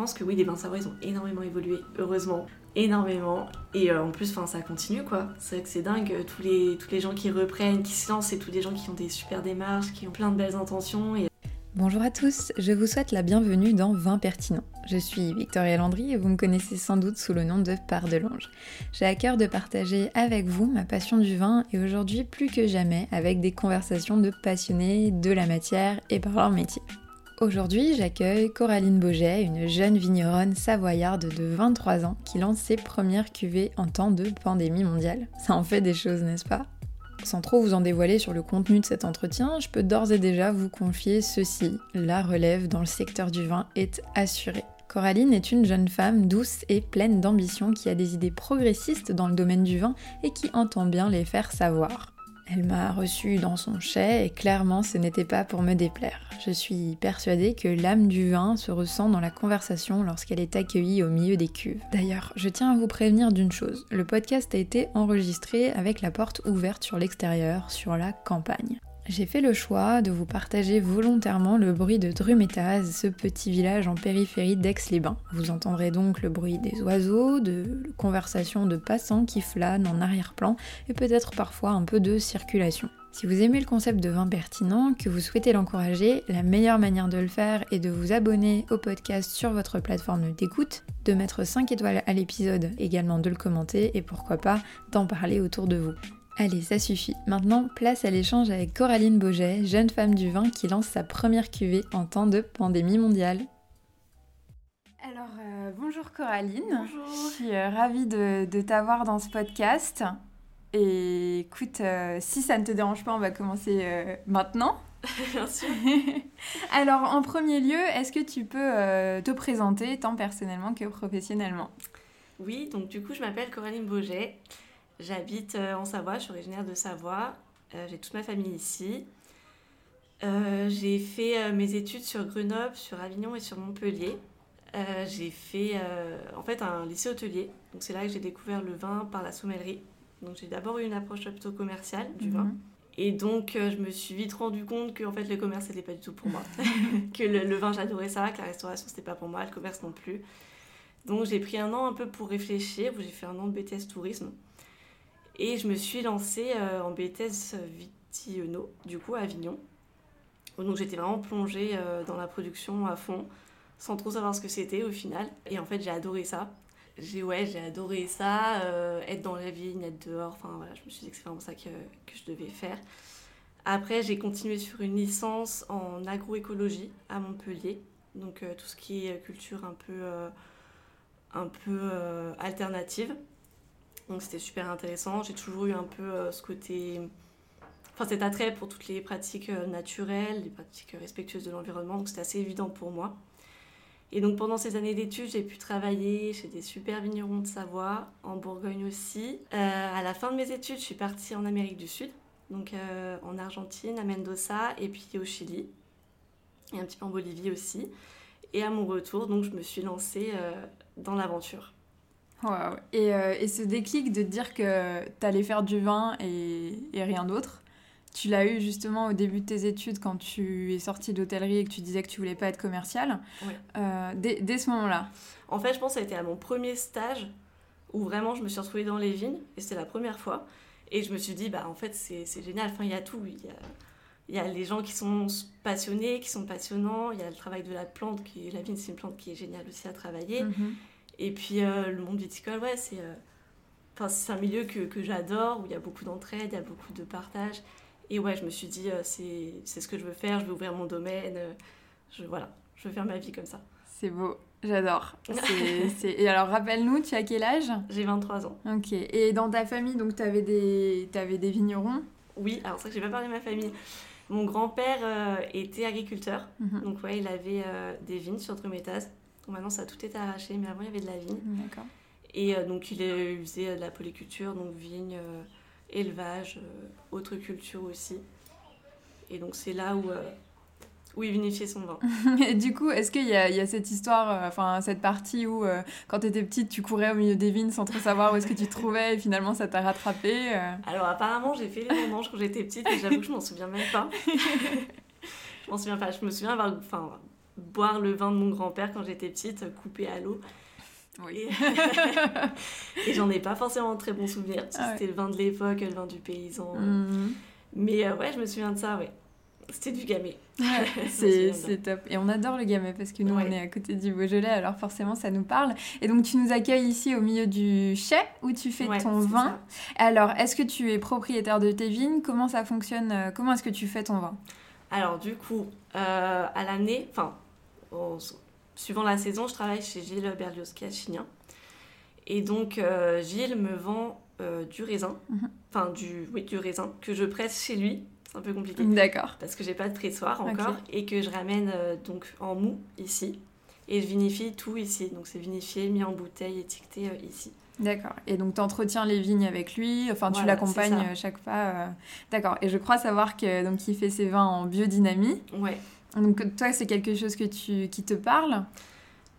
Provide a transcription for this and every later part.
pense que oui, les vins Savoie, ils ont énormément évolué, heureusement, énormément. Et euh, en plus, ça continue quoi. C'est vrai que c'est dingue, euh, tous les, les gens qui reprennent, qui se lancent, c'est tous des gens qui ont des super démarches, qui ont plein de belles intentions. Et... Bonjour à tous, je vous souhaite la bienvenue dans Vin Pertinent. Je suis Victoria Landry et vous me connaissez sans doute sous le nom de Part de Longe. J'ai à cœur de partager avec vous ma passion du vin et aujourd'hui plus que jamais avec des conversations de passionnés de la matière et par leur métier. Aujourd'hui, j'accueille Coraline Boget, une jeune vigneronne savoyarde de 23 ans qui lance ses premières cuvées en temps de pandémie mondiale. Ça en fait des choses, n'est-ce pas? Sans trop vous en dévoiler sur le contenu de cet entretien, je peux d'ores et déjà vous confier ceci. La relève dans le secteur du vin est assurée. Coraline est une jeune femme douce et pleine d'ambition qui a des idées progressistes dans le domaine du vin et qui entend bien les faire savoir. Elle m'a reçue dans son chai et clairement ce n'était pas pour me déplaire. Je suis persuadée que l'âme du vin se ressent dans la conversation lorsqu'elle est accueillie au milieu des cuves. D'ailleurs, je tiens à vous prévenir d'une chose, le podcast a été enregistré avec la porte ouverte sur l'extérieur, sur la campagne. J'ai fait le choix de vous partager volontairement le bruit de Drumétaz, ce petit village en périphérie d'Aix-les-Bains. Vous entendrez donc le bruit des oiseaux, de conversations de passants qui flânent en arrière-plan et peut-être parfois un peu de circulation. Si vous aimez le concept de vin pertinent, que vous souhaitez l'encourager, la meilleure manière de le faire est de vous abonner au podcast sur votre plateforme d'écoute, de mettre 5 étoiles à l'épisode, également de le commenter et pourquoi pas d'en parler autour de vous. Allez, ça suffit. Maintenant, place à l'échange avec Coraline Boget, jeune femme du vin qui lance sa première cuvée en temps de pandémie mondiale. Alors, euh, bonjour Coraline. Bonjour. Je suis euh, ravie de, t'avoir dans ce podcast. Et écoute, euh, si ça ne te dérange pas, on va commencer maintenant. Bien sûr. Alors, en premier lieu, est-ce que tu peux te présenter tant personnellement que professionnellement? Oui, donc du coup, je m'appelle Coraline Boget. J'habite euh, en Savoie, je suis originaire de Savoie. Euh, j'ai toute ma famille ici. Euh, j'ai fait mes études sur Grenoble, sur Avignon et sur Montpellier. j'ai fait en fait un lycée hôtelier. Donc c'est là que j'ai découvert le vin par la sommellerie. Donc j'ai d'abord eu une approche plutôt commerciale du vin. Mhm. Et donc je me suis vite rendu compte que en fait le commerce c'était pas du tout pour moi. que le, le vin j'adorais ça, que la restauration c'était pas pour moi, le commerce non plus. Donc j'ai pris un an un peu pour réfléchir. J'ai fait un an de BTS tourisme. Et je me suis lancée euh, en BTS Vitiono, du coup à Avignon. Donc j'étais vraiment plongée euh, dans la production à fond, sans trop savoir ce que c'était au final. Et en fait j'ai adoré ça. J'ai ouais, j'ai adoré ça, euh, être dans la vigne, être dehors. Enfin voilà, je me suis dit que c'est vraiment ça que, que je devais faire. Après j'ai continué sur une licence en agroécologie à Montpellier. Donc tout ce qui est culture un peu, un peu alternative. Donc c'était super intéressant. J'ai toujours eu un peu euh, ce côté. Enfin, cet attrait pour toutes les pratiques euh, naturelles, les pratiques respectueuses de l'environnement. Donc c'était assez évident pour moi. Et donc pendant ces années d'études, j'ai pu travailler chez des super vignerons de Savoie, en Bourgogne aussi. Euh, à la fin de mes études, je suis partie en Amérique du Sud, donc en Argentine, à Mendoza, et puis au Chili, et un petit peu en Bolivie aussi. Et à mon retour, donc je me suis lancée dans l'aventure. Et, euh, et, ce déclic de te dire que tu allais faire du vin et, et rien d'autre, tu l'as eu justement au début de tes études quand tu es sortie d'hôtellerie et que tu disais que tu voulais pas être commercial. Euh, dès, dès, ce moment-là En fait, je pense que ça a été à mon premier stage où vraiment je me suis retrouvée dans les vignes et c'était la première fois. Et je me suis dit, bah en fait, c'est génial. Enfin, il y a tout. Il y a, il y a les gens qui sont passionnés, qui sont passionnants. Il y a le travail de la plante. Qui, la vigne, c'est une plante qui est géniale aussi à travailler. Mhm. Et puis euh, le monde viticole, ouais, c'est euh, c'est un milieu que, que j'adore, où il y a beaucoup d'entraide, il y a beaucoup de partage. Et ouais, je me suis dit, euh, c'est ce que je veux faire, je veux ouvrir mon domaine. je, voilà, je veux faire ma vie comme ça. C'est beau, j'adore. Et alors, rappelle-nous, tu as quel âge? J'ai 23 ans. Ok. Et dans ta famille, donc, tu avais, avais, des vignerons? Oui, alors c'est vrai que j'ai pas parlé de ma famille. Mon grand-père était agriculteur. Mhm. Donc, ouais, il avait des vignes sur Drumétaz maintenant, ça a tout été arraché, mais avant, il y avait de la vigne. D'accord. Et euh, donc, il, faisait de la polyculture, donc vigne, euh, élevage, euh, autre culture aussi. Et donc, c'est là où, où il vinifiait son vin. et du coup, est-ce qu'il y, y, a cette histoire, enfin, cette partie où, quand tu étais petite, tu courais au milieu des vignes sans trop savoir où est-ce que tu te trouvais et finalement, ça t'a rattrapé Alors, apparemment, j'ai fait les vendanges quand j'étais petite, mais j'avoue que je m'en souviens même pas. je m'en souviens pas. Je me souviens avoir, enfin, boire le vin de mon grand-père quand j'étais petite, coupé à l'eau. Oui. Et, j'en ai pas forcément de très bons souvenirs. Ah C'était le vin de l'époque, le vin du paysan. Mhm. Mais euh, ouais, je me souviens de ça, ouais. C'était du gamay. Ouais, c'est top. Et on adore le gamay parce que nous, Ouais. on est à côté du Beaujolais, alors forcément, ça nous parle. Et donc, tu nous accueilles ici au milieu du chai où tu fais ton vin. ça. Alors, est-ce que tu es propriétaire de tes vignes? Comment ça fonctionne euh, Comment est-ce que tu fais ton vin? Alors du coup, euh, à l'année, enfin, suivant la saison, je travaille chez Gilles Berlioz à Chignin. Et donc, euh, Gilles me vend euh, du raisin, Mhm. enfin du, oui, du raisin, que je presse chez lui. C'est un peu compliqué. D'accord. Parce que j'ai pas de pressoir encore. Et que je ramène euh, donc en mou ici. Et je vinifie tout ici. Donc c'est vinifié, mis en bouteille, étiqueté ici. D'accord. Et donc, tu entretiens les vignes avec lui, enfin, tu l'accompagnes chaque fois. euh, D'accord. Et je crois savoir que donc il fait ses vins en biodynamie. Ouais. Donc, toi, c'est quelque chose que tu, qui te parle?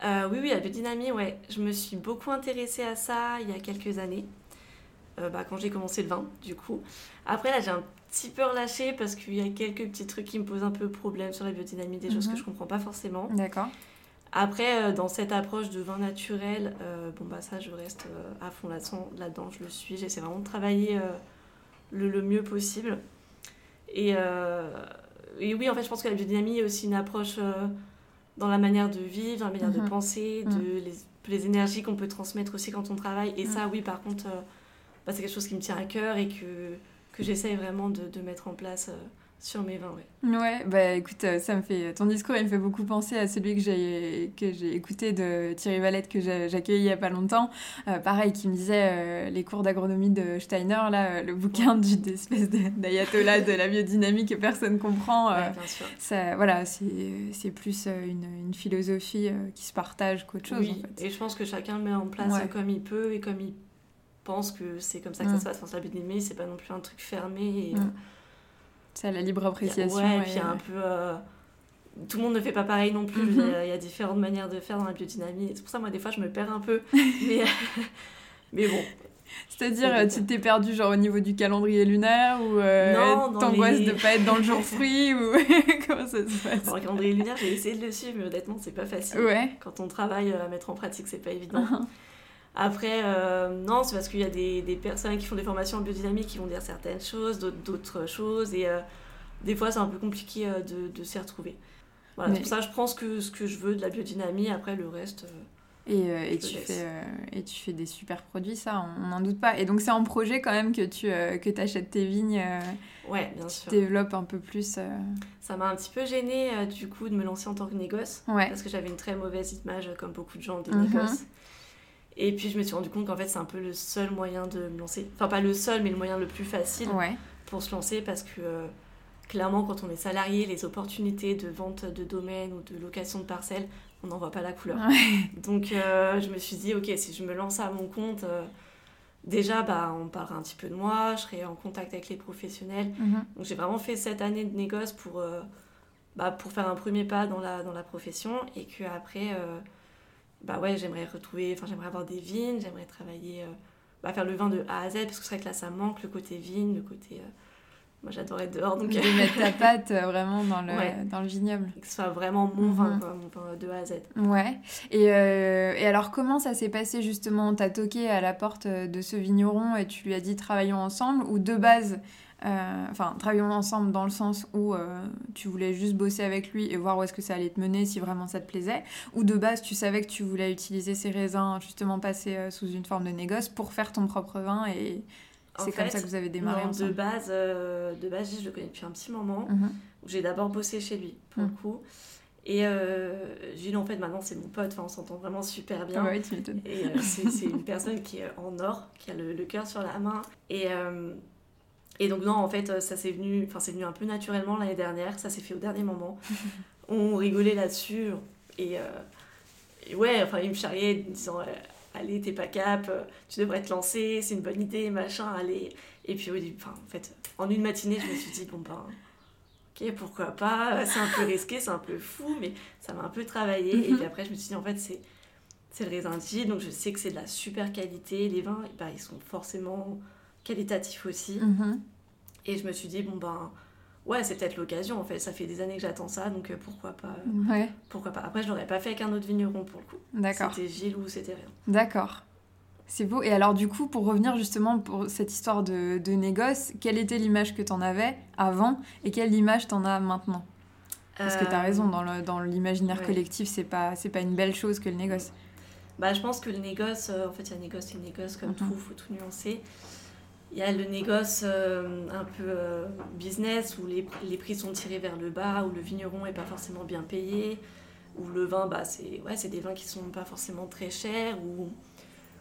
Euh, oui, oui, la biodynamie, ouais. Je me suis beaucoup intéressée à ça il y a quelques années, Euh, bah, quand j'ai commencé le vin, du coup. Après, là, j'ai un petit peu relâché parce qu'il y a quelques petits trucs qui me posent un peu problème sur la biodynamie, des choses Mhm. que je comprends pas forcément. D'accord. Après, euh, dans cette approche de vin naturel, bon, bah, ça, je reste à fond là-dedans, je le suis. J'essaie vraiment de travailler le, le mieux possible. Et, et oui, en fait, je pense que la biodynamie est aussi une approche euh, dans la manière de vivre, dans la manière Mhm. de penser, Mhm. de les, les énergies qu'on peut transmettre aussi quand on travaille. Et Mhm. ça, oui, par contre, euh, bah, c'est quelque chose qui me tient à cœur et que, que j'essaye vraiment de, de mettre en place euh, sur mes vins. Ouais. Ouais, bah écoute, euh, ça me fait ton discours, il me fait beaucoup penser à celui que j'ai que j'ai écouté de Thierry Valette que accueilli il y a pas longtemps. Euh, pareil, qui me disait euh, les cours d'agronomie de Steiner, là, le bouquin du d'espèce de- d'ayatollah de la biodynamie que personne comprend. euh, Ouais, bien sûr. ça, voilà, c'est plus une, une philosophie qui se partage qu'autre chose. Oui, en fait. et je pense que chacun le met en place Ouais. comme il peut et comme il pense que c'est comme ça que ça se passe. Enfin, la biodynamie, c'est pas non plus un truc fermé. Et, C'est la libre appréciation. ouais, et puis un peu. euh, tout le monde ne fait pas pareil non plus. Mhm. dire, Il y a différentes manières de faire dans la biodynamie. C'est pour ça, moi, des fois, je me perds un peu. mais, mais bon. C'est-à-dire, euh, tu t'es perdu genre au niveau du calendrier lunaire ou euh, t'angoisses les- de pas être dans le jour fruit ou comment ça se passe? Dans le calendrier lunaire, j'ai essayé de le suivre, mais honnêtement, c'est pas facile. Ouais. Quand on travaille euh, à mettre en pratique, c'est pas évident. Après, euh, non, c'est parce qu'il y a des, des personnes qui font des formations en biodynamie qui vont dire certaines choses, d'autres choses, et euh, des fois c'est un peu compliqué euh, de, de s'y retrouver. Voilà, Mais- c'est pour ça que je prends ce que, ce que je veux de la biodynamie, après le reste. Et, et, tu laisse. fais, et tu fais des super produits, ça, on n'en doute pas. Et donc, c'est en projet quand même que tu que achètes tes vignes, Ouais, bien tu sûr. développes un peu plus. Ça m'a un petit peu gênée du coup de me lancer en tant que négoce, Ouais. parce que j'avais une très mauvaise image, comme beaucoup de gens, des Mhm. négoces. Et puis je me suis rendu compte qu'en fait c'est un peu le seul moyen de me lancer. Enfin, pas le seul, mais le moyen le plus facile. Ouais. pour se lancer parce que euh, clairement quand on est salarié les opportunités de vente de domaine ou de location de parcelles on n'en voit pas la couleur Ouais. donc euh, je me suis dit ok si je me lance à mon compte euh, déjà bah on parlera un petit peu de moi je serai en contact avec les professionnels Mhm. donc j'ai vraiment fait cette année de négoce pour bah, pour faire un premier pas dans la dans la profession et que après bah ouais j'aimerais retrouver enfin j'aimerais avoir des vignes j'aimerais travailler euh, bah, faire le vin de A à Z parce que c'est vrai que là ça manque le côté vigne le côté euh, moi j'adore être dehors donc De mettre ta patte euh, vraiment dans le, Ouais. dans le vignoble. que ce soit vraiment mon vin Mhm. quoi mon vin de A à Z Ouais. Et, euh, et alors, comment ça s'est passé justement? T'as toqué à la porte de ce vigneron et tu lui as dit travaillons ensemble Ou de base, enfin, travaillons ensemble dans le sens où euh, tu voulais juste bosser avec lui et voir où est-ce que ça allait te mener si vraiment ça te plaisait Ou de base, tu savais que tu voulais utiliser ces raisins, justement passer euh, sous une forme de négoce pour faire ton propre vin et c'est comme fait, ça que vous avez démarré non, de ensemble base euh, de base je le connais depuis un petit moment Mhm. j'ai d'abord bossé chez lui pour Mhm. le coup et euh, Gilles en fait maintenant c'est mon pote enfin on s'entend vraiment super bien ouais, tu m'étonnes. Et euh, c'est une personne qui est en or, qui a le, le cœur sur la main. Et, euh, et donc, non, en fait, euh, ça s'est venu, enfin, c'est venu un peu naturellement l'année dernière. Ça s'est fait au dernier moment. On rigolait là-dessus. Et, euh, et ouais, enfin, il me charriait en disant euh, Allez, t'es pas cap, tu devrais te lancer, c'est une bonne idée, machin, allez. Et puis, enfin, en fait, en une matinée, je me suis dit Bon, ben. Ok, pourquoi pas, c'est un peu risqué, c'est un peu fou, mais ça m'a un peu travaillé. Et Mhm. puis après, je me suis dit, en fait, c'est c'est le raisin de donc je sais que c'est de la super qualité. Les vins, bah, ils sont forcément qualitatifs aussi. Mhm. Et je me suis dit, bon ben, ouais, c'est peut-être l'occasion en fait. Ça fait des années que j'attends ça, donc euh, pourquoi pas Ouais, Pourquoi pas Après, je l'aurais pas fait avec un autre vigneron pour le coup. d'accord. C'était Gilles ou c'était rien. D'accord. C'est beau. Et alors, du coup, pour revenir justement pour cette histoire de, de négoce, quelle était l'image que t'en avais avant et quelle image t'en as maintenant? Parce que t'as Euh, raison, dans l'imaginaire ouais. collectif, c'est pas, pas une belle chose que le négoce. Bah, je pense que le négoce, euh, en fait, il y a négoce et négoce comme Mhm. tout, faut tout nuancer. Il y a le négoce euh, un peu euh, business où les, les prix sont tirés vers le bas, où le vigneron est pas forcément bien payé, où le vin, bah, c'est ouais, des vins qui sont pas forcément très chers, ou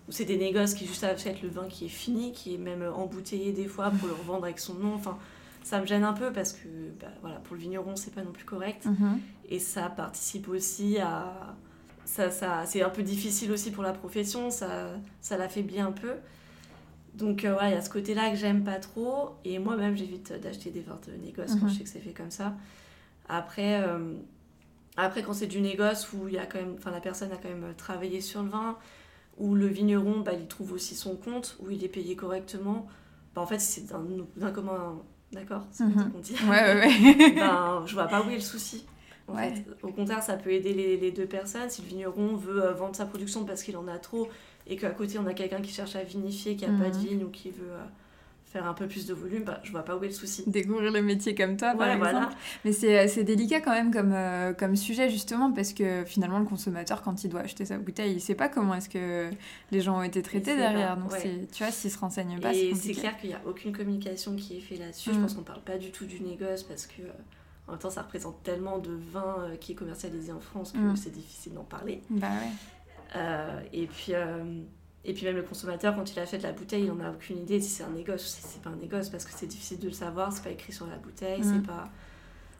ou c'est des négoces qui juste achètent le vin qui est fini, qui est même embouteillé des fois pour le revendre avec son nom. Enfin, ça me gêne un peu parce que bah, voilà, pour le vigneron, c'est pas non plus correct. Mhm. Et ça participe aussi à. Ça, ça, c'est un peu difficile aussi pour la profession, ça, ça l'affaiblit un peu. Donc, euh, ouais, il y a ce côté-là que j'aime pas trop. Et moi-même, j'évite d'acheter des vins de négoce quand Mhm. je sais que c'est fait comme ça. Après, euh, après quand c'est du négoce où il y a quand même, la personne a quand même travaillé sur le vin, où le vigneron, bah, il trouve aussi son compte, où il est payé correctement, bah, en fait, c'est d'un commun. D'accord C'est Mhm. qu'on dit Ouais, ouais, ouais. ben, je vois pas où est le souci. En Ouais. fait. Au contraire, ça peut aider les, les deux personnes. Si le vigneron veut euh, vendre sa production parce qu'il en a trop et qu'à côté on a quelqu'un qui cherche à vinifier, qui a pas de Mhm. vigne ou qui veut euh, faire un peu plus de volume, bah, je vois pas où est le souci. Découvrir le métier comme toi, par exemple. voilà. Mais c'est c'est délicat quand même comme, euh, comme sujet, justement, parce que finalement, le consommateur, quand il doit acheter sa bouteille, il sait pas comment est-ce que les gens ont été traités derrière. pas, Donc, ouais. tu vois, s'il se renseigne pas, c'est Et c'est clair qu'il n'y a aucune communication qui est faite là-dessus. Je pense qu'on parle pas du tout du négoce parce que, euh, en même temps, ça représente tellement de vin euh, qui est commercialisé en France que Mhm. c'est difficile d'en parler. Bah ouais. Euh, et, puis, euh, et puis même le consommateur, quand il achète la bouteille, il n'en a aucune idée si c'est un négoce ou si c'est pas un négoce, parce que c'est difficile de le savoir, c'est pas écrit sur la bouteille, Mhm. c'est pas...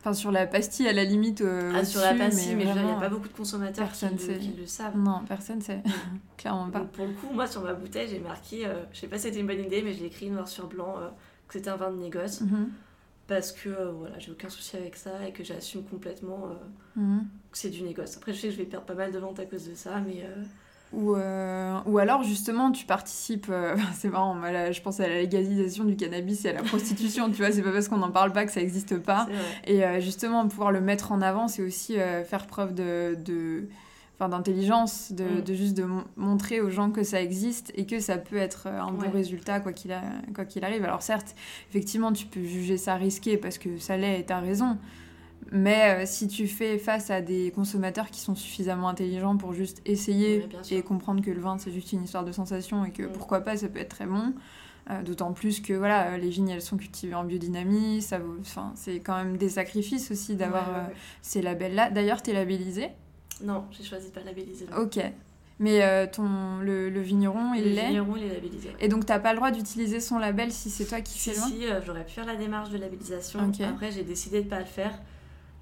Enfin, sur la pastille, à la limite. euh, Ah, sur la pastille, mais, il n'y a pas beaucoup de consommateurs qui le, sait. qui le savent. Non, personne sait. Clairement pas. Donc pour le coup, moi sur ma bouteille, j'ai marqué, euh, je sais pas si c'était une bonne idée, mais je l'ai écrit noir sur blanc, euh, que c'était un vin de négoce, Mhm. Parce que euh, voilà, j'ai aucun souci avec ça et que j'assume complètement euh, Mhm. que c'est du négoce. Après, je sais que je vais perdre pas mal de ventes à cause de ça, mais euh, Ou, ou alors justement tu participes, c'est marrant, moi, là, je pense à la légalisation du cannabis et à la prostitution, tu vois, c'est pas parce qu'on n'en parle pas que ça existe pas. Et justement pouvoir le mettre en avant, c'est aussi faire preuve de... de enfin, d'intelligence, de, Mm. de juste de mon- montrer aux gens que ça existe et que ça peut être euh, un bon Ouais. résultat quoi qu'il a- quoi qu'il arrive. Alors certes, effectivement, tu peux juger ça risqué parce que ça l'est et t'as raison. Mais euh, si tu fais face à des consommateurs qui sont suffisamment intelligents pour juste essayer et comprendre que le vin c'est juste une histoire de sensation et que Mm. pourquoi pas ça peut être très bon, euh, D'autant plus que voilà, les vignes elles sont cultivées en biodynamie, ça vaut, enfin, c'est quand même des sacrifices aussi d'avoir euh, ces labels-là. D'ailleurs, t'es labellisé? Non, j'ai choisi de pas labelliser. le Ok. Mais euh, ton, le, le vigneron, il Le l'est vigneron, il est labellisé. Et donc, t'as pas le droit d'utiliser son label si c'est toi qui Si, fais loin si, euh, j'aurais pu faire la démarche de labellisation. Après, j'ai décidé de pas le faire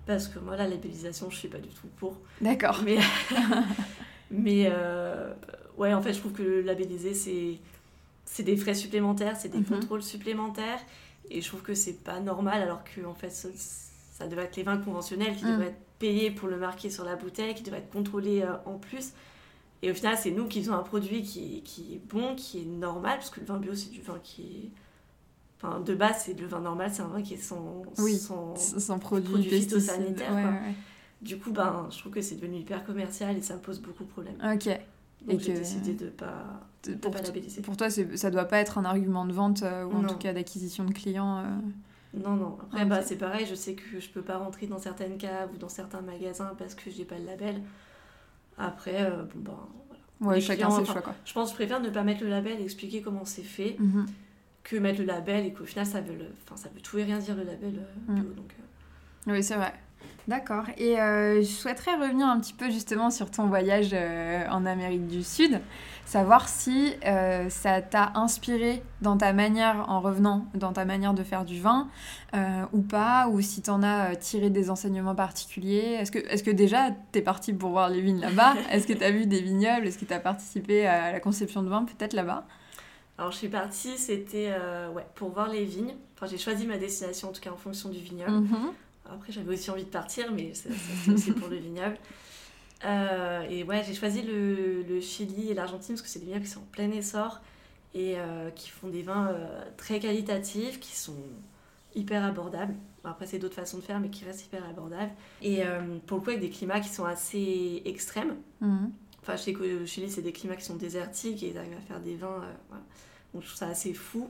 parce que moi, la labellisation, je suis pas du tout pour. D'accord. Mais, mais euh, ouais, en fait, je trouve que le labelliser, c'est c'est des frais supplémentaires, c'est des Mhm. contrôles supplémentaires. Et je trouve que c'est pas normal alors que en fait, ça, ça devrait être les vins conventionnels qui Mm. devraient être payés pour le marquer sur la bouteille, qui devraient être contrôlés euh, en plus. Et au final, c'est nous qui faisons un produit qui, qui est bon, qui est normal, parce que le vin bio, c'est du vin qui est. Enfin, de base, c'est le vin normal, c'est un vin qui est sans. Oui. sans- Sans produits, pesticides. phytosanitaires, Ouais. Du coup, ben, je trouve que c'est devenu hyper commercial et ça me pose beaucoup de problèmes. Ok. Donc Et j'ai décidé de pas, de Pour, pas labelliser. pour toi, ça doit pas être un argument de vente euh, ou en Non. tout cas d'acquisition de clients. euh. Non, non. Après, bah, c'est pareil, je sais que je peux pas rentrer dans certaines caves ou dans certains magasins parce que j'ai pas le label. Après, euh, bon, ben, voilà. Ouais, chacun ses choix quoi. Je pense que je préfère ne pas mettre le label et expliquer comment c'est fait Mhm. que mettre le label et qu'au final, ça veut, le... enfin, ça veut tout et rien dire le label euh, bio. Donc, euh, Oui, c'est vrai. D'accord. Et euh, je souhaiterais revenir un petit peu justement sur ton voyage euh, en Amérique du Sud, savoir si euh, ça t'a inspiré dans ta manière, en revenant, dans ta manière de faire du vin, ou pas, ou si t'en as tiré des enseignements particuliers. Est-ce que, est que déjà t'es parti pour voir les vignes là-bas? Est-ce que t'as vu des vignobles? Est-ce que t'as participé à la conception de vin peut-être là-bas? Alors, je suis partie, c'était ouais, pour voir les vignes. Enfin, j'ai choisi ma destination, en tout cas en fonction du vignoble. Mhm. Après, j'avais aussi envie de partir, mais c'est aussi pour le vignoble. Euh, et ouais, j'ai choisi le, le Chili et l'Argentine parce que c'est des vignobles qui sont en plein essor et euh, qui font des vins euh, très qualitatifs, qui sont hyper abordable. Après, c'est d'autres façons de faire, mais qui restent hyper abordables. Et pour le coup, avec des climats qui sont assez extrêmes. Mhm. Enfin, je sais qu'au Chili, c'est des climats qui sont désertiques et ils arrivent à faire des vins. Donc, je trouve ça assez fou.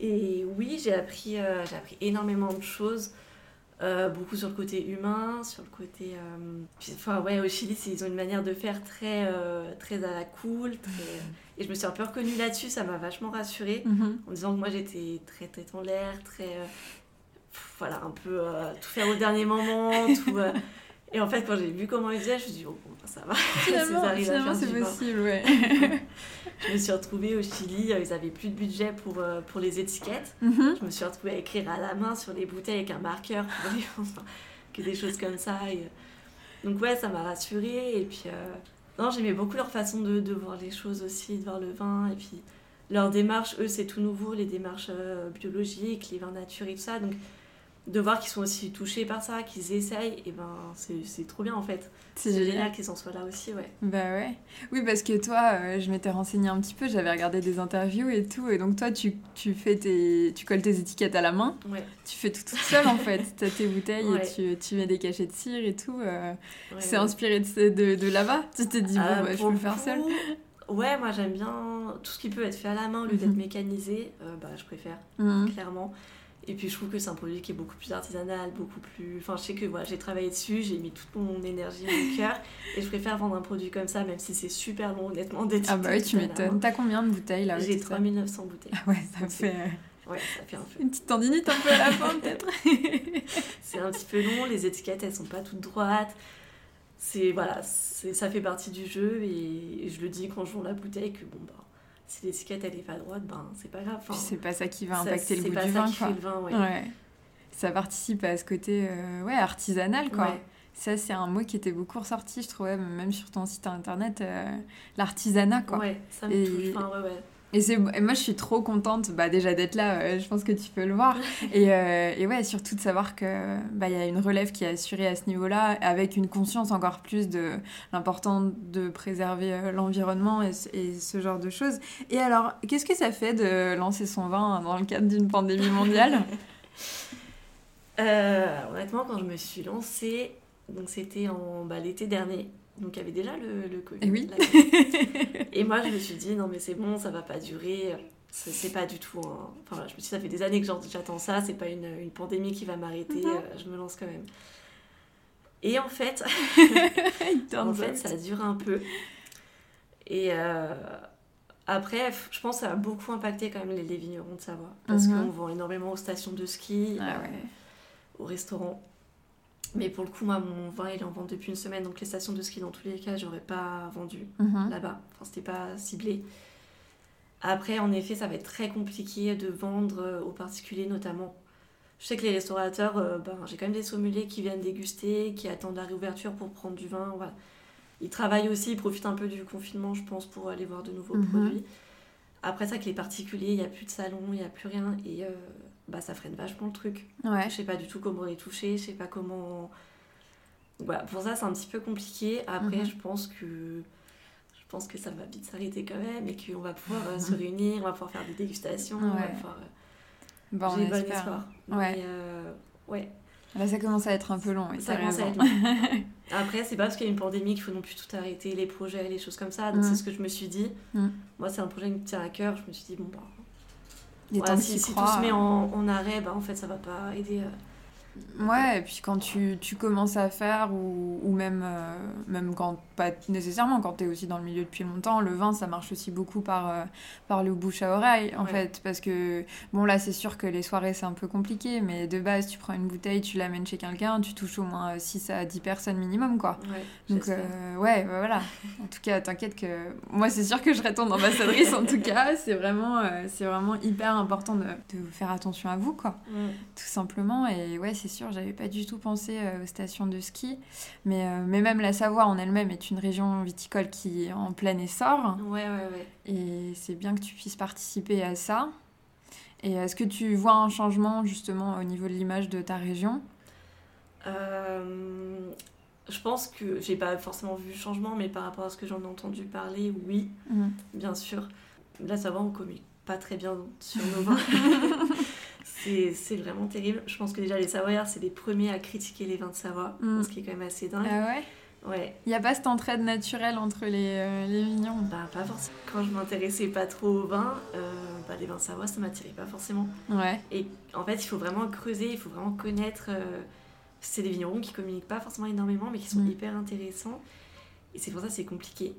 Et oui, j'ai appris, j'ai appris énormément de choses. Euh, beaucoup sur le côté humain, sur le côté. Euh, enfin, ouais, au Chili, ils ont une manière de faire très, euh, très à la cool. Et je me suis un peu reconnue là-dessus, ça m'a vachement rassurée. Mhm. En disant que moi, j'étais très tête en l'air, très. voilà, un peu tout faire au dernier moment, tout. Et en fait, quand j'ai vu comment ils faisaient, je me suis dit, oh, bon, ça va. Finalement, c'est possible, ouais. je me suis retrouvée au Chili, euh, ils avaient plus de budget pour, euh, pour les étiquettes. Mhm. Je me suis retrouvée à écrire à la main sur les bouteilles avec un marqueur, que des choses comme ça. Et... Donc ouais, ça m'a rassurée. Et puis, euh, non, j'aimais beaucoup leur façon de, de, voir les choses aussi, de voir le vin. Et puis, leur démarche, eux, c'est tout nouveau, les démarches biologiques, les vins nature et tout ça. Donc, de voir qu'ils sont aussi touchés par ça, qu'ils essayent, et ben c'est trop bien en fait. C'est génial qu'ils en soient là aussi, ouais. Bah ouais. Oui, parce que toi, euh, je m'étais renseignée un petit peu, j'avais regardé des interviews et tout, et donc toi, tu, tu, fais tes, tu colles tes étiquettes à la main. Ouais. Tu fais tout toute seule en fait. Tu as tes bouteilles et tu, tu, mets des cachets de cire et tout. Euh, c'est inspiré de, de, de là-bas Tu t'es dit, bon, euh, bah, je peux le faire seule Ouais, moi j'aime bien tout ce qui peut être fait à la main au lieu d'être mhm. mécanisé, bah, je préfère, mhm. clairement. Et puis je trouve que c'est un produit qui est beaucoup plus artisanal, beaucoup plus. Enfin, je sais que voilà, j'ai travaillé dessus, j'ai mis toute mon énergie, mon cœur, et je préfère vendre un produit comme ça, même si c'est super long, honnêtement, d'être. Ah bah oui, tu m'étonnes. T'as combien de bouteilles là J'ai 3900 bouteilles. Ah ouais, ça fait. Euh, ouais, ça fait un peu. Une petite tendinite un peu à la fin, peut-être. c'est un petit peu long, les étiquettes elles sont pas toutes droites. C'est voilà, ça fait partie du jeu, et, et je le dis quand je vends la bouteille que bon bah si l'étiquette elle est pas droite, ben c'est pas grave. c'est pas ça qui va impacter le goût du vin. Le vin ouais. Ça participe à ce côté euh, ouais, artisanal quoi. Ça, c'est un mot qui était beaucoup ressorti, je trouvais, même sur ton site internet, euh, l'artisanat, quoi. Ouais, ça me touche. Enfin, ouais, ouais. Et, c'est, moi, je suis trop contente bah, déjà d'être là, euh, je pense que tu peux le voir. et, euh, et, ouais, surtout de savoir qu'il bah, y a une relève qui est assurée à ce niveau-là, avec une conscience encore plus de l'important de préserver euh, l'environnement et, et, ce genre de choses. Et alors, qu'est-ce que ça fait de lancer son vin dans le cadre d'une pandémie mondiale? Honnêtement, quand je me suis lancée, donc c'était en bah, l'été dernier, donc il y avait déjà le, le Covid. Et oui. et moi je me suis dit non mais c'est bon, ça va pas durer. C'est pas du tout. Enfin je me suis dit ça fait des années que j'attends ça, c'est pas une, une, pandémie qui va m'arrêter, mhm. euh, je me lance quand même. Et en fait, en fait ça dure un peu. Et euh, après, je pense que ça a beaucoup impacté quand même les, les vignerons de Savoie. Parce mhm. qu'on vend énormément aux stations de ski, ah ouais. aux restaurants. Mais pour le coup, moi, mon vin, il est en vente depuis une semaine. Donc les stations de ski, dans tous les cas, j'aurais pas vendu mhm. là-bas. Enfin, c'était pas ciblé. Après, en effet, ça va être très compliqué de vendre euh, aux particuliers, notamment. Je sais que les restaurateurs, euh, ben, j'ai quand même des sommeliers qui viennent déguster, qui attendent la réouverture pour prendre du vin. Voilà. Ils travaillent aussi, ils profitent un peu du confinement, je pense, pour aller voir de nouveaux mhm. produits. Après ça, que les particuliers, il n'y a plus de salon, il n'y a plus rien. Et euh, bah, ça freine vachement le truc. Ouais. Je sais pas du tout comment les toucher, je sais pas comment. Voilà, pour ça, c'est un petit peu compliqué. Après, mhm. je pense que. Je pense que ça va vite s'arrêter quand même et qu'on va pouvoir euh, se réunir, on va pouvoir faire des dégustations, on va pouvoir. Euh, bon, J'ai bon espoir. Ouais. Euh, ouais. Là, ça commence à être un peu long. ça commence à être Après, c'est pas parce qu'il y a une pandémie qu'il faut non plus tout arrêter, les projets, les choses comme ça. Donc, c'est mhm. ce que je me suis dit. Mhm. Moi, c'est un projet qui me tient à cœur. Je me suis dit, bon, bah, si, tout se met en, en arrêt, bah, en fait, ça va pas aider. Ouais, et puis quand tu, tu commences à faire, ou, ou même, euh, même quand, pas nécessairement, quand tu es aussi dans le milieu depuis longtemps, le vin, ça marche aussi beaucoup par, euh, par le bouche à oreille, en fait. Parce que, bon, là, c'est sûr que les soirées, c'est un peu compliqué, mais de base, tu prends une bouteille, tu l'amènes chez quelqu'un, tu touches au moins 6 à 10 personnes minimum, quoi. Ouais, Donc, euh, ouais, bah, voilà. en tout cas, t'inquiète que moi, c'est sûr que je serai ton ambassadrice, en tout cas. C'est vraiment, c'est vraiment hyper important de, de, faire attention à vous, quoi. Tout simplement. Et ouais, c'est sûr, j'avais pas du tout pensé euh, aux stations de ski. Mais, euh, mais même la Savoie en elle-même est une région viticole qui est en plein essor. Ouais, ouais, ouais. Et c'est bien que tu puisses participer à ça. Et est-ce que tu vois un changement justement au niveau de l'image de ta région? Euh, Je pense que j'ai pas forcément vu changement, mais par rapport à ce que j'en ai entendu parler, oui, mhm. bien sûr. La Savoie, on communique pas très bien sur nos vins. C'est vraiment terrible. Je pense que déjà les Savoyards, c'est les premiers à critiquer les vins de Savoie, Mm. ce qui est quand même assez dingue. Ah ouais? Ouais, Il n'y a pas cette entraide naturelle entre les, euh, les vignerons? bah pas forcément. Quand je m'intéressais pas trop aux vins, euh, bah, les vins de Savoie, ça m'attirait pas forcément. Ouais. Et en fait, il faut vraiment creuser, il faut vraiment connaître. euh, c'est des vignerons qui communiquent pas forcément énormément, mais qui sont Mm. hyper intéressants. Et c'est pour ça que c'est compliqué.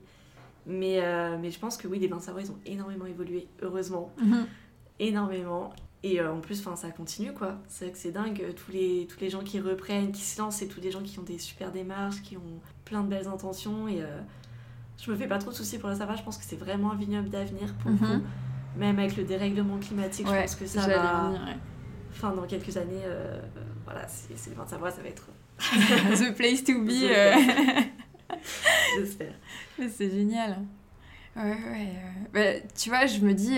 Mais, euh, mais je pense que oui, les vins de Savoie, ils ont énormément évolué, heureusement. Mhm. énormément. Et euh, en plus, ça continue quoi. C'est que c'est dingue. euh, Tous les, tous les gens qui reprennent, qui se lancent, c'est tous les gens qui ont des super démarches, qui ont plein de belles intentions. Et euh, je me fais pas trop de soucis pour le Savoie. Je pense que c'est vraiment un vignoble d'avenir pour Mhm. coup. Même avec le dérèglement climatique, je Ouais, pense que ça va. en venir, ouais. Enfin, dans quelques années, euh, voilà, c'est le vin de Savoie, ça va être. The place to be. Euh. J'espère. Mais c'est génial. Ouais, ouais. Bah, tu vois, je me dis,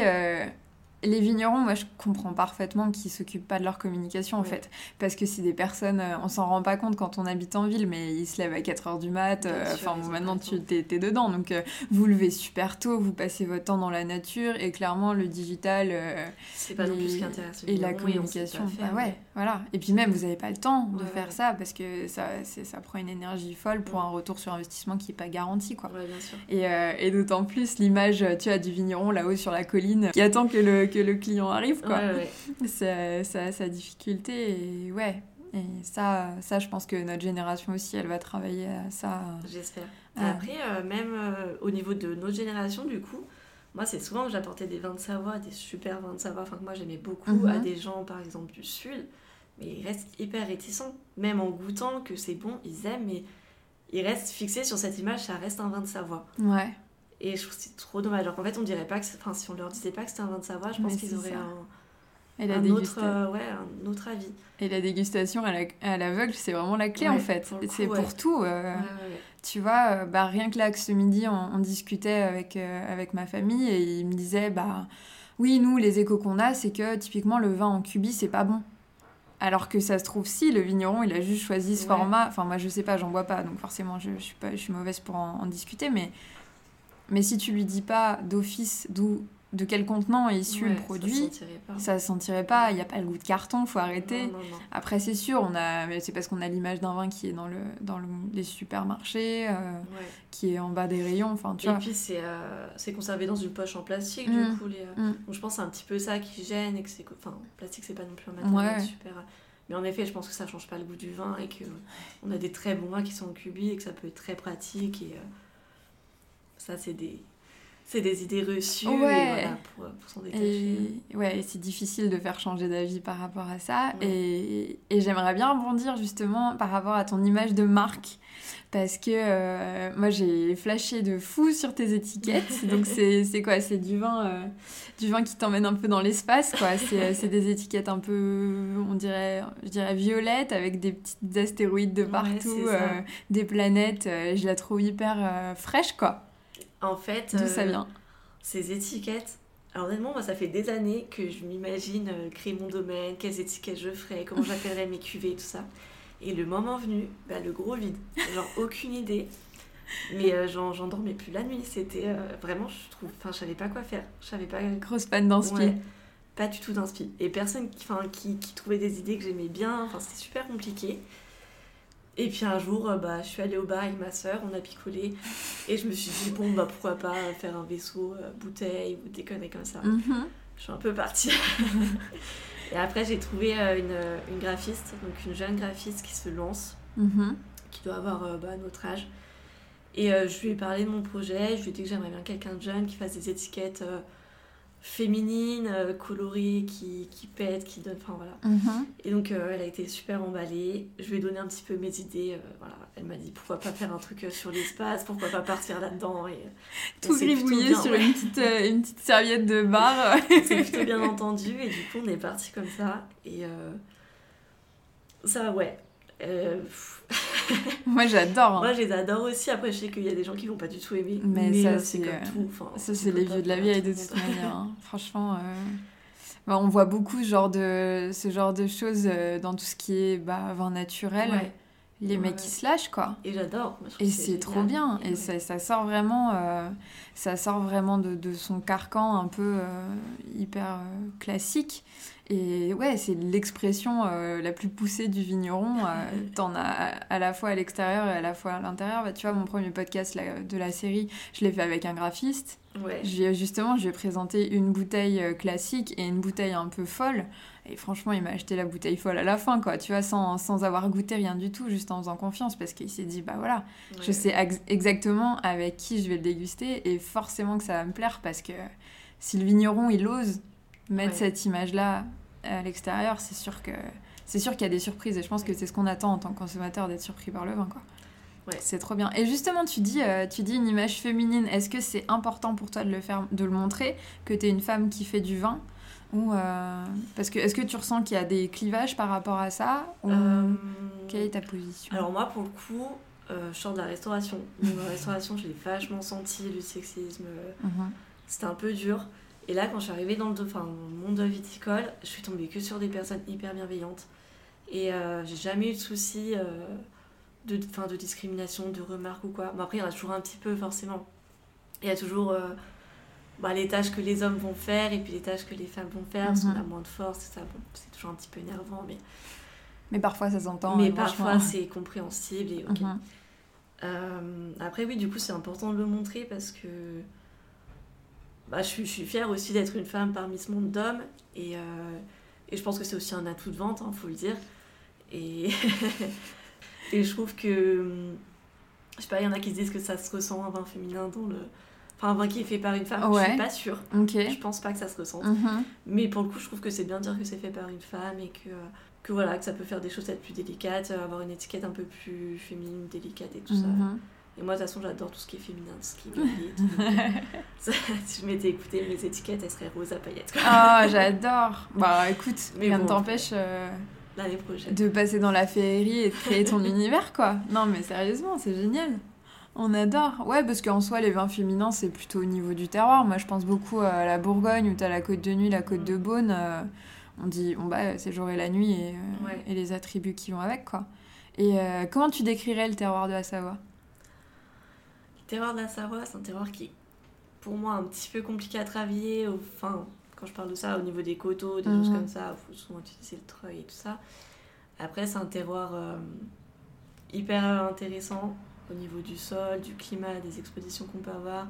les vignerons, moi, je comprends parfaitement qu'ils s'occupent pas de leur communication, en Ouais. fait. Parce que c'est des personnes, euh, on s'en rend pas compte quand on habite en ville, mais ils se lèvent à 4h du mat. Euh, Enfin, ils bon, maintenant, tu t'es, t'es dedans. Donc, euh, vous levez super tôt, vous passez votre temps dans la nature. Et clairement, le digital euh, C'est pas non plus ce qui intéresse et la communication. bah ouais, voilà. Et puis même, vous avez pas le temps de Ouais, faire ouais. ça parce que ça, ça prend une énergie folle pour un retour sur investissement qui est pas garanti, quoi. Ouais, bien sûr. Et, euh, et d'autant plus l'image, tu vois, du vigneron là-haut sur la colline qui attend que le, que le client arrive, quoi. Ouais. C'est sa, difficulté, et ouais. Et ça, ça, je pense que notre génération aussi, elle va travailler à ça. J'espère. Et. Après, euh, même euh, au niveau de notre génération, du coup, moi, c'est souvent que j'apportais des vins de Savoie, des super vins de Savoie, enfin que moi j'aimais beaucoup, Mhm. à des gens, par exemple, du Sud. Mais ils restent hyper réticents. Même en goûtant que c'est bon, ils aiment, mais ils restent fixés sur cette image, ça reste un vin de Savoie. Ouais. Et je trouve que c'est trop dommage. Alors qu'en fait, on dirait pas que, enfin, si on leur disait pas que c'était un vin de Savoie, je pense qu'ils auraient ça. un, Et autre, euh, ouais, un autre avis. et la dégustation à la- à l'aveugle, c'est vraiment la clé Ouais, en fait. C'est ouais. pour tout. euh. Tu vois, euh, bah, rien que là, que ce midi, on, on discutait avec, euh, avec ma famille et ils me disaient, bah oui, nous, les échos qu'on a, c'est que typiquement le vin en cubi, c'est pas bon. Alors que ça se trouve, si, le vigneron, il a juste choisi ce Ouais. format. Enfin, moi, je sais pas, j'en bois pas, donc forcément, je, je, suis, pas, je suis mauvaise pour en, en discuter. Mais, mais si tu lui dis pas d'office d'où de quel contenant est issu Ouais, le ça produit, se sentirait pas. ça se sentirait pas. Il n'y a pas le goût de carton, faut arrêter. Non, non, non. Après, c'est sûr, on a, c'est parce qu'on a l'image d'un vin qui est dans, le, dans le- les supermarchés, euh, Ouais. qui est en bas des rayons. Enfin, tu Et vois. puis c'est euh, c'est conservé dans une poche en plastique Mm. du coup. Les, euh, Mm. Donc je pense que c'est un petit peu ça qui gêne et que c'est... Enfin, le plastique c'est pas non plus un matériel Ouais. super... Mais en effet je pense que ça change pas le goût du vin et que on a des très bons vins qui sont en cubi et que ça peut être très pratique et ça c'est des... C'est des idées reçues et voilà, pour, pour s'en détacher. Et ouais, et c'est difficile de faire changer d'avis par rapport à ça. Ouais. Et, et j'aimerais bien rebondir justement par rapport à ton image de marque. Parce que euh, moi j'ai flashé de fou sur tes étiquettes. Donc c'est quoi? C'est du vin, euh, du vin qui t'emmène un peu dans l'espace. quoi. C'est des étiquettes un peu, on dirait, je dirais violettes avec des petites astéroïdes de partout, euh, des planètes. Euh, je la trouve hyper euh, fraîche quoi. En fait, D'où euh, ça vient? ces étiquettes... Alors honnêtement, moi ça fait des années que je m'imagine euh, créer mon domaine, quelles étiquettes je ferais, comment j'appellerais mes cuvées, tout ça. Et le moment venu, bah, le gros vide. Genre aucune idée. Mais euh, j'en dormais plus la nuit. C'était euh, vraiment, je trouve, enfin, je savais pas quoi faire. Je savais pas. Grosse panne d'inspi. Ouais, pas du tout d'inspi. Et personne qui, qui, qui trouvait des idées que j'aimais bien. Enfin, c'était super compliqué. Et puis un jour, euh, bah, je suis allée au bar avec ma soeur, on a picolé. Et je me suis dit, bon, bah pourquoi pas faire un vaisseau, euh, bouteille ou des conneries comme ça. Mhm. Je suis un peu partie. et après, j'ai trouvé euh, une, une graphiste, donc une jeune graphiste qui se lance, Mhm. qui doit avoir euh, bah, notre âge. Et je lui ai parlé de mon projet, je lui ai dit que j'aimerais bien quelqu'un de jeune qui fasse des étiquettes féminines, euh, colorées, qui, qui pètent, qui donnent. Enfin voilà. Mhm. Et donc, euh, elle a été super emballée. Je lui ai donné un petit peu mes idées. euh, voilà. Elle m'a dit pourquoi pas faire un truc sur l'espace, pourquoi pas partir là-dedans? Et, Tout gribouillé sur ouais. une, petite, euh, une petite serviette de bar. C'est plutôt bien entendu et du coup on est parti comme ça et ça ouais. Euh, Moi j'adore. hein. moi je les adore aussi après je sais qu'il y a des gens qui vont pas du tout aimer Mais ça, euh, c'est, comme euh, tout. Enfin, Ça c'est les vieux de la vieille de toute manière. hein. Franchement, euh, bah, on voit beaucoup ce genre de, ce genre de choses dans tout ce qui est bah, vin naturel. Ouais. Les Ouais, mecs ouais. qui se lâchent quoi. Et j'adore. Et c'est trop bien. Et ça, ça sort vraiment, ça sort vraiment de, de son carcan un peu hyper classique. Et ouais, c'est l'expression euh, la plus poussée du vigneron. Euh, T'en as à la fois à l'extérieur et à la fois à l'intérieur. Bah, tu vois, mon premier podcast de la série, je l'ai fait avec un graphiste. Ouais. justement, je lui ai présenté une bouteille euh, classique et une bouteille un peu folle. Et franchement, il m'a acheté la bouteille folle à la fin, quoi. Tu vois, sans, sans avoir goûté rien du tout, juste en faisant confiance, parce qu'il s'est dit, bah voilà, je sais exactement avec qui je vais le déguster, et forcément que ça va me plaire, parce que si le vigneron, il ose mettre cette image-là à l'extérieur, c'est sûr que c'est sûr qu'il y a des surprises, et je pense que c'est ce qu'on attend en tant que consommateur, d'être surpris par le vin, quoi. Ouais. C'est trop bien. Et justement, tu dis, euh, tu dis une image féminine. Est-ce que c'est important pour toi de le faire, de le montrer, que tu es une femme qui fait du vin ou euh, parce que est-ce que tu ressens qu'il y a des clivages par rapport à ça ou euh, quelle est ta position? Alors moi pour le coup, je sors de la restauration. Dans la restauration, j'ai vachement senti le sexisme. Mhm. C'était un peu dur. Et là, quand je suis arrivée dans le, enfin, monde viticole, je suis tombée que sur des personnes hyper bienveillantes. Et j'ai jamais eu de soucis de, fin, de discrimination, de remarques ou quoi. Bon, après, il y en a toujours un petit peu, forcément. Il y a toujours euh, bah, les tâches que les hommes vont faire et puis les tâches que les femmes vont faire, parce qu'on a moins de force, ça. Bon, c'est toujours un petit peu énervant, mais... Mais parfois, ça s'entend. Mais parfois, c'est compréhensible et ok. Mhm. Euh, après, oui, du coup, c'est important de le montrer parce que... Bah, je, suis, je suis fière aussi d'être une femme parmi ce monde d'hommes et, euh, et je pense que c'est aussi un atout de vente, il hein, faut le dire. Et... Et je trouve que. Je sais pas, il y en a qui se disent que ça se ressent un vin féminin dans le. Enfin, un vin qui est fait par une femme, je suis pas sûre. Je pense pas que ça se ressente. Mhm. Mais pour le coup, je trouve que c'est bien de dire que c'est fait par une femme et que, que voilà, que ça peut faire des chaussettes plus délicates, avoir une étiquette un peu plus féminine, délicate et tout ça. Et moi, de toute façon, j'adore tout ce qui est féminin, tout ce qui est si je m'étais écouté mes étiquettes, elles seraient roses à paillettes. Oh, j'adore. Bah écoute, Mais rien ne t'empêche. Euh, l'année prochaine. De passer dans la féerie et de créer ton univers, quoi. Non, mais sérieusement, c'est génial. On adore. Ouais, parce qu'en soi, les vins féminins, c'est plutôt au niveau du terroir. Moi, je pense beaucoup à la Bourgogne, où t'as la côte de nuit, la côte de Beaune. Euh, on dit, bon, bah, c'est jour et la nuit et, euh, et, les attributs qui vont avec, quoi. Et euh, comment tu décrirais le terroir de la Savoie? Terroir de la Savoie, c'est un terroir qui est, pour moi, un petit peu compliqué à travailler. Enfin, quand je parle de ça, au niveau des coteaux, des choses mhm. comme ça, il faut souvent utiliser le treuil et tout ça. Après, c'est un terroir euh, hyper intéressant au niveau du sol, du climat, des expositions qu'on peut avoir.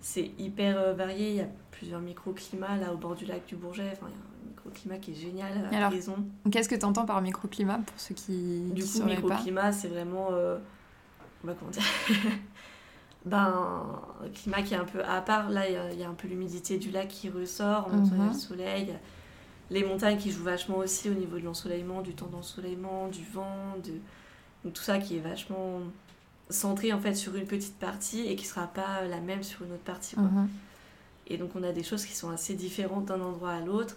C'est hyper euh, varié, il y a plusieurs microclimats là au bord du lac du Bourget. Enfin, il y a un microclimat qui est génial à la raison. Qu'est-ce que tu entends par microclimat pour ceux qui Du coup, microclimat, c'est vraiment. Euh, bah, comment dire? ben, un climat qui est un peu à part. Là, il y, a un peu l'humidité du lac qui ressort, on mhm. le soleil. Les montagnes qui jouent vachement aussi au niveau de l'ensoleillement, du temps d'ensoleillement, du vent, de... Donc, tout ça qui est vachement centré en fait sur une petite partie et qui sera pas la même sur une autre partie. Mhm. Et donc on a des choses qui sont assez différentes d'un endroit à l'autre.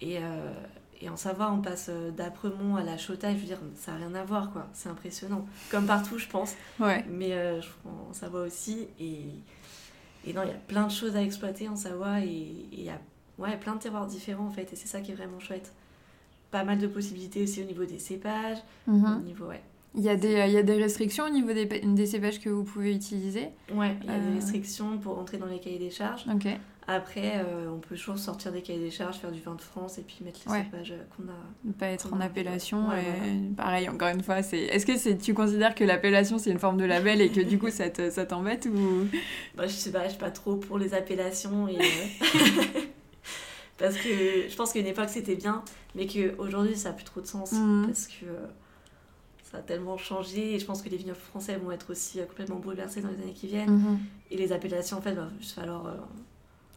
Et, euh, et en Savoie, on passe euh, d'Apremont à la Chauta, je veux dire, ça n'a rien à voir, quoi. C'est impressionnant. Comme partout, je pense. Ouais. Mais euh, en Savoie aussi. Et, et non, il y a plein de choses à exploiter en Savoie. Et il y a ouais, plein de terroirs différents, en fait. Et c'est ça qui est vraiment chouette. Pas mal de possibilités aussi au niveau des cépages. Mhm. Au niveau, ouais. Il y, a des, il y a des restrictions au niveau des, des cépages que vous pouvez utiliser Ouais, il y a des euh. restrictions pour entrer dans les cahiers des charges. Ok. Après, euh, on peut toujours sortir des cahiers des charges, faire du vin de France et puis mettre les cépages qu'on a. Ne pas être en appellation. Pareil, encore une fois, c'est. Est-ce que c'est tu considères que l'appellation c'est une forme de label et que du coup ça t'embête ou? Bah, Je sais pas, je suis pas trop pour les appellations et. Euh, parce que je pense qu'à une époque c'était bien, mais qu'aujourd'hui ça n'a plus trop de sens mhm. parce que euh, ça a tellement changé et je pense que les vignobles français vont être aussi complètement bouleversés dans les années qui viennent. Mhm. Et les appellations en fait va juste falloir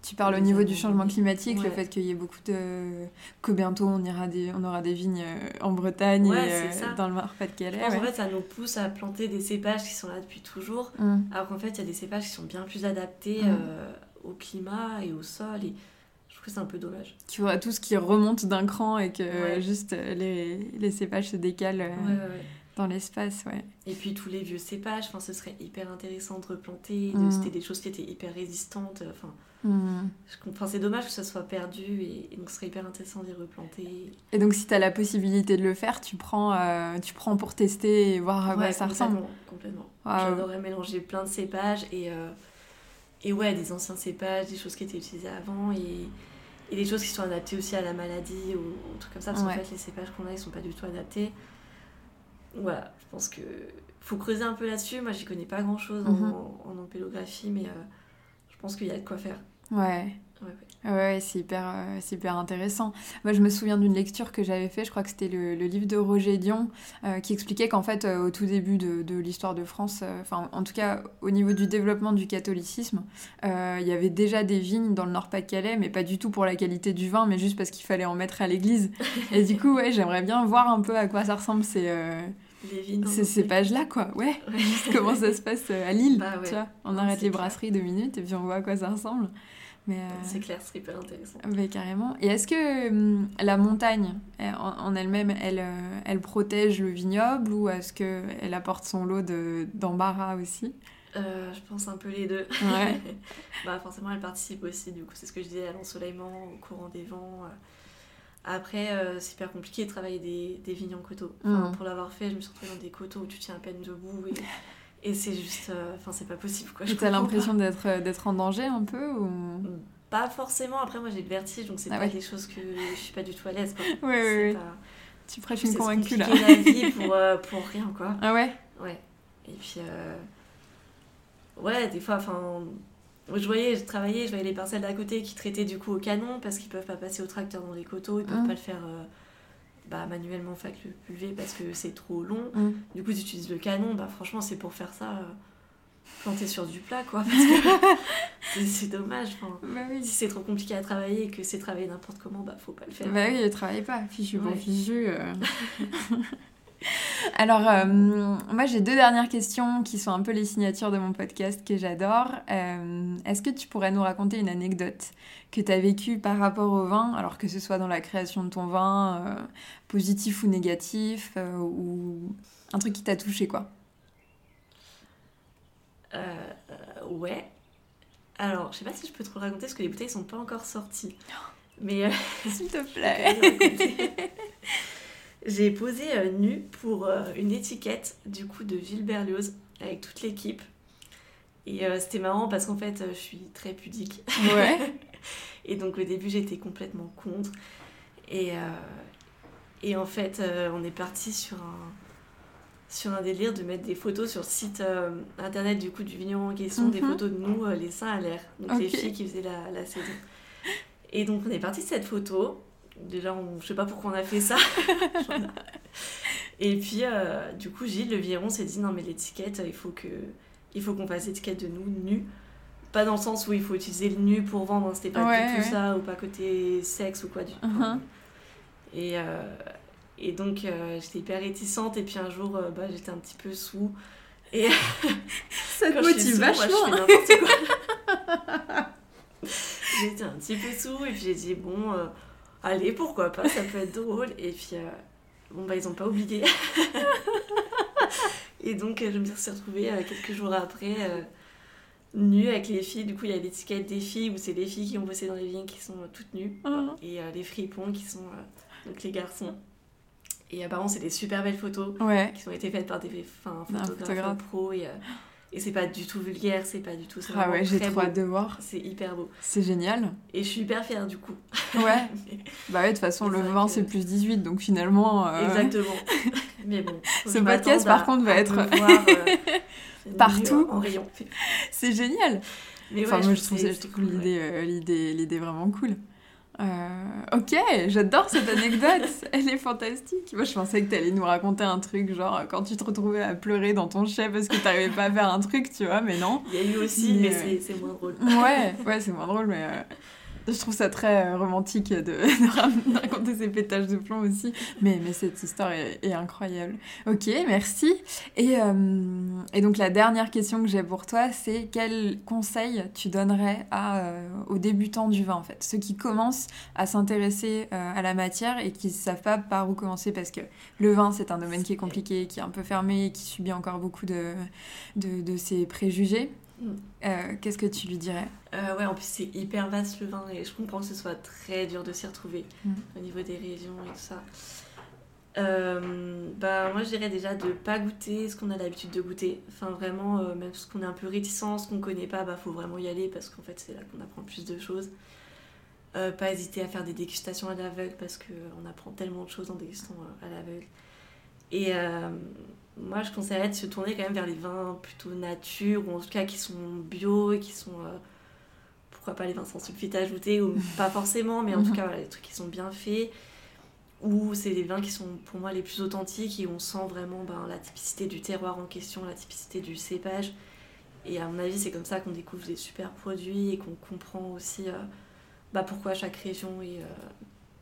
tu parles au niveau du changement climatique, le fait qu'il y ait beaucoup de. que bientôt on, ira des... on aura des vignes euh, en Bretagne et euh, dans le Nord-Pas-de-Calais. En fait, ça nous pousse à planter des cépages qui sont là depuis toujours, mm. alors qu'en fait, il y a des cépages qui sont bien plus adaptés mm. euh, au climat et au sol. Et je trouve que c'est un peu dommage. Tu vois tout ce qui remonte d'un cran et que juste les... les, cépages se décalent dans l'espace, ouais. Et puis tous les vieux cépages, enfin, ce serait hyper intéressant de replanter. Mm. C'était des choses qui étaient hyper résistantes. Enfin, mm. je c'est dommage que ça soit perdu et, donc ce serait hyper intéressant d'y replanter. Et donc si tu as la possibilité de le faire, tu prends, euh, tu prends pour tester et voir à quoi ça ressemble. Complètement. J'adorerais mélanger plein de cépages et, euh, et ouais, des anciens cépages, des choses qui étaient utilisées avant et et des choses qui sont adaptées aussi à la maladie ou, ou trucs comme ça, parce qu'en fait, les cépages qu'on a, ils sont pas du tout adaptés. Voilà, je pense que faut creuser un peu là-dessus. Moi, j'y connais pas grand-chose en, Mhm. en mais euh, je pense qu'il y a de quoi faire. Ouais. Ouais, c'est hyper, euh, hyper intéressant. Moi, je me souviens d'une lecture que j'avais fait, je crois que c'était le, le livre de Roger Dion, euh, qui expliquait qu'en fait, euh, au tout début de, de l'histoire de France, euh, enfin, en tout cas, au niveau du développement du catholicisme, il y avait déjà des vignes dans le Nord-Pas-de-Calais, mais pas du tout pour la qualité du vin, mais juste parce qu'il fallait en mettre à l'église. Et du coup, ouais, j'aimerais bien voir un peu à quoi ça ressemble ces, Les vignes. ces cépages-là, quoi. Ouais, Ouais. comment ça se passe à Lille, Bah ouais. tu vois. On arrête les brasseries deux minutes et puis on voit à quoi ça ressemble. Mais, euh, C'est clair, c'est hyper intéressant. mais carrément. Et est-ce que hum, la montagne elle, en, elle-même, elle, euh, elle protège le vignoble ou est-ce qu'elle apporte son lot de- d'embarras aussi? Euh, je pense un peu les deux. Ouais. bah forcément, elle participe aussi, du coup, c'est ce que je disais, à l'ensoleillement, au courant des vents. Après, c'est hyper compliqué de travailler des, des vignes en coteaux. Enfin, Mm. Pour l'avoir fait, je me suis retrouvée dans des coteaux où tu tiens à peine debout et, et c'est juste... euh, Enfin, c'est pas possible, quoi. t'as comprends l'impression d'être euh, d'être en danger un peu ou... Pas forcément, après moi j'ai le vertige, donc c'est Ah pas ouais. des choses que je suis pas du tout à l'aise. quoi. C'est oui. pas- Tu prêches une convaincue là. la vie pour, euh, pour rien, quoi. Ah ouais? Ouais. Et puis, euh, ouais, des fois, enfin, je voyais, je travaillais, je voyais les parcelles d'à côté qui traitaient du coup au canon parce qu'ils peuvent pas passer au tracteur dans les coteaux, ils peuvent Mm. pas le faire euh, bah, manuellement, fait le pulver parce que c'est trop long. Mm. Du coup, ils utilisent le canon, bah franchement, c'est pour faire ça, euh, planter sur du plat, quoi. Parce que c'est- dommage. enfin. Bah oui. Si c'est trop compliqué à travailler et que c'est travailler n'importe comment, bah faut pas le faire. Bah oui, travaille pas, fichu Ouais. fichu. euh. Alors, euh, moi j'ai deux dernières questions qui sont un peu les signatures de mon podcast que j'adore. Euh, Est-ce que tu pourrais nous raconter une anecdote que tu as vécue par rapport au vin, alors que ce soit dans la création de ton vin, euh, positif ou négatif, ou un truc qui t'a touché quoi? Ouais. Alors, je sais pas si je peux le raconter parce que les bouteilles sont pas encore sorties. Mais euh, S'il te plaît. J'ai posé euh, nu pour euh, une étiquette du coup de Gilles Berlioz avec toute l'équipe. Et euh, c'était marrant parce qu'en fait, je suis très pudique. Ouais. Et donc au début, j'étais complètement contre. Et, euh, et en fait, euh, on est parti sur un, sur un délire de mettre des photos sur le site internet du coup du vigneron en question, des Mhm. photos de nous, les seins à l'air, donc les filles qui faisaient la, la saison. Et donc on est parti de cette photo. Déjà, on, je sais pas pourquoi on a fait ça. et puis, euh, du coup, Gilles, le vigneron, s'est dit non, mais l'étiquette, il faut que il faut qu'on fasse l'étiquette de nous nus. Pas dans le sens où il faut utiliser le nu pour vendre, hein, c'était pas Ouais, du tout ouais. ça, ou pas côté sexe ou quoi du tout. Mhm. Et, euh, et donc euh, j'étais hyper réticente, et puis un jour bah, j'étais un petit peu sous. Et Ça je suis sous, moi, je fais n'importe quoi. j'étais un petit peu sous, et puis j'ai dit bon, allez, pourquoi pas, ça peut être drôle. Et puis euh, bon, bah ils ont pas oublié. et donc je me suis retrouvée euh, quelques jours après. euh, nue avec les filles, du coup il y a l'étiquette des filles où c'est les filles qui ont bossé dans les vignes qui sont toutes nues Mhm. et les fripons qui sont donc les garçons. Et apparemment, c'est des super belles photos Ouais. qui ont été faites par des photographes photographe. pros et, et c'est pas du tout vulgaire, c'est pas du tout. c'est Ah ouais, j'ai trop hâte de voir. C'est hyper beau. C'est génial. Et je suis hyper fière du coup. Ouais. Bah ouais, de toute façon, le vin, que- c'est plus 18, donc finalement... euh, Exactement. Mais bon. Ce podcast, par à- contre, va être- voir, euh, Partout. En rayon. C'est génial. Mais enfin, ouais, moi, je trouve, ça- l'idée, euh, l'idée, l'idée vraiment cool. Euh, ok, j'adore cette anecdote. Elle est fantastique. Moi, je pensais que tu allais nous raconter un truc, genre quand tu te retrouvais à pleurer dans ton chef parce que tu n'arrivais pas à faire un truc, tu vois, mais non. Il y a eu aussi, Mais, mais, euh, c'est- c'est moins drôle. Ouais, ouais, c'est moins drôle, mais euh, je trouve ça très euh, romantique de, de raconter ces pétages de plomb aussi. Mais, mais cette histoire est, est incroyable. Ok, merci. Et, euh, et donc la dernière question que j'ai pour toi, c'est quel conseil tu donnerais à, euh, aux débutants du vin, en fait, ceux qui commencent à s'intéresser euh, à la matière et qui ne savent pas par où commencer parce que le vin, c'est un domaine qui est compliqué, qui est un peu fermé, qui subit encore beaucoup de, de, de ses préjugés. Euh, Qu'est-ce que tu lui dirais Euh, ouais, en plus c'est hyper vaste le vin et je comprends que ce soit très dur de s'y retrouver Mm. au niveau des régions et tout ça. Euh, bah, moi je dirais déjà de pas goûter ce qu'on a l'habitude de goûter. Enfin vraiment, même ce qu'on est un peu réticent, ce qu'on connaît pas, bah faut vraiment y aller parce qu'en fait c'est là qu'on apprend le plus de choses. Pas hésiter à faire des dégustations à l'aveugle parce qu'on apprend tellement de choses en dégustant à l'aveugle. Et moi, je conseillerais de se tourner quand même vers les vins plutôt nature, ou en tout cas qui sont bio et qui sont. pourquoi pas les vins sans sulfite ajouté, ou pas forcément, mais en tout mhm. cas, voilà, les trucs qui sont bien faits où c'est les vins qui sont pour moi les plus authentiques et on sent vraiment ben, la typicité du terroir en question, la typicité du cépage. Et à mon avis, c'est comme ça qu'on découvre des super produits et qu'on comprend aussi euh, bah, pourquoi chaque région est. Euh,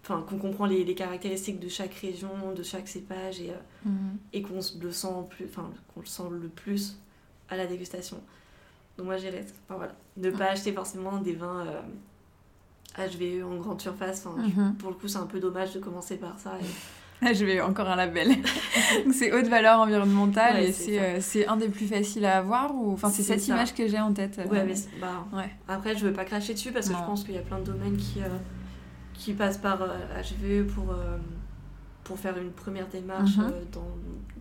enfin, qu'on comprend les, les, caractéristiques de chaque région, de chaque cépage et, euh, mhm. et qu'on le sent plus, enfin, qu'on le sent le plus à la dégustation. Donc moi j'irais, enfin voilà, ne pas acheter forcément des vins HVE en grande surface. Mhm. Pour le coup, c'est un peu dommage de commencer par ça. HVE, encore un label. c'est haute valeur environnementale et euh, c'est un des plus facirs à avoir ou enfin c'est cette image que j'ai en tête. Ouais, mais bah, ouais. après je veux pas cracher dessus parce que je pense qu'il y a plein de domaines qui euh, qui passent par HVE euh, pour pour faire une première démarche mhm. dans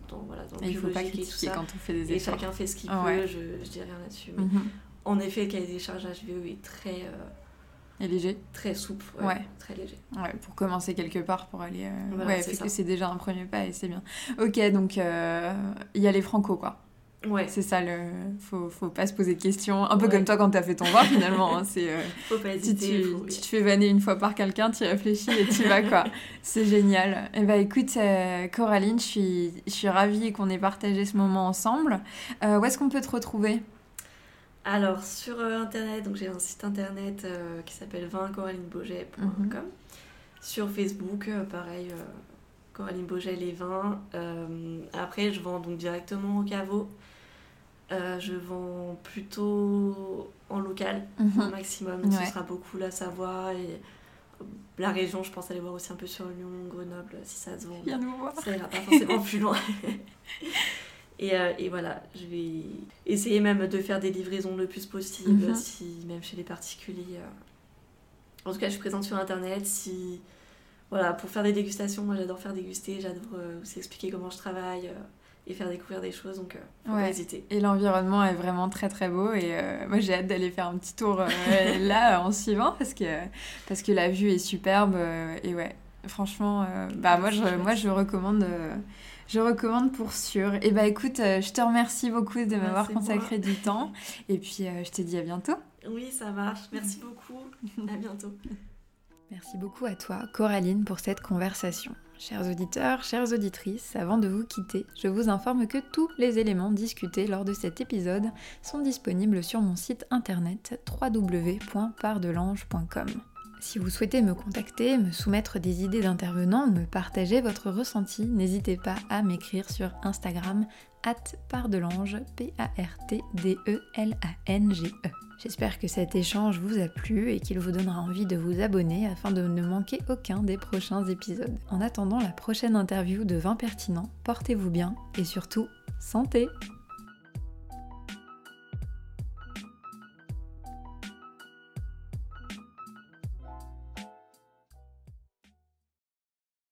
dans voilà dans il faut pas critiquer quand on fait des efforts. Et chacun fait ce qu'il peut, je, je dis rien là-dessus. Mhm. En effet, le cahier des charges HVE est très et léger Très souple, ouais, Très léger. Ouais, pour commencer quelque part, pour aller. Euh, ouais, parce que c'est déjà un premier pas et c'est bien. Ok, donc euh, il y a les franco, quoi. Ouais. C'est ça, le... faut, faut pas se poser de questions. Un peu comme toi quand t'as fait ton vin, finalement. Hein, c'est, euh, faut pas hésiter. Tu, tu, te fais vanner une fois par quelqu'un, tu réfléchis et tu vas, quoi. c'est génial. Et eh bah ben, écoute, Coraline, je suis, je suis ravie qu'on ait partagé ce moment ensemble. où est-ce qu'on peut te retrouver? Alors, sur euh, Internet, donc j'ai un site internet euh, qui s'appelle vincoralineBauget.com. Mhm. Sur Facebook, euh, pareil, Coraline Beauget, les vins. après, je vends donc directement au caveau. Je vends plutôt en local, mhm. au maximum. Ce sera beaucoup la Savoie et la région. Je pense aller voir aussi un peu sur Lyon, Grenoble, si ça se vend. Ça ira pas forcément plus loin. Et, euh, et, voilà, je vais essayer même de faire des livraisons le plus possible, mhm. si, même chez les particuliers. Euh. En tout cas, je suis présente sur Internet. Si, voilà, pour faire des dégustations, moi j'adore faire déguster, j'adore euh, aussi expliquer comment je travaille et faire découvrir des choses, donc faut pas hésiter. Et l'environnement est vraiment très très beau et moi j'ai hâte d'aller faire un petit tour là en suivant parce que, parce que la vue est superbe et ouais, franchement, bah, moi, je, moi je recommande je recommande pour sûr. Et bah écoute, euh, je te remercie beaucoup de m'avoir consacré du temps. Et puis euh, je te dis à bientôt. Oui, ça marche. Merci beaucoup. à bientôt. Merci beaucoup à toi, Coraline, pour cette conversation. Chers auditeurs, chères auditrices, avant de vous quitter, je vous informe que tous les éléments discutés lors de cet épisode sont disponibles sur mon site internet www.pardelange.com. Si vous souhaitez me contacter, me soumettre des idées d'intervenants, me partager votre ressenti, n'hésitez pas à m'écrire sur Instagram at pardelange, P-A-R-T-D-E-L-A-N-G-E. J'espère que cet échange vous a plu et qu'il vous donnera envie de vous abonner afin de ne manquer aucun des prochains épisodes. En attendant la prochaine interview de 20 pertinents, portez-vous bien et surtout, santé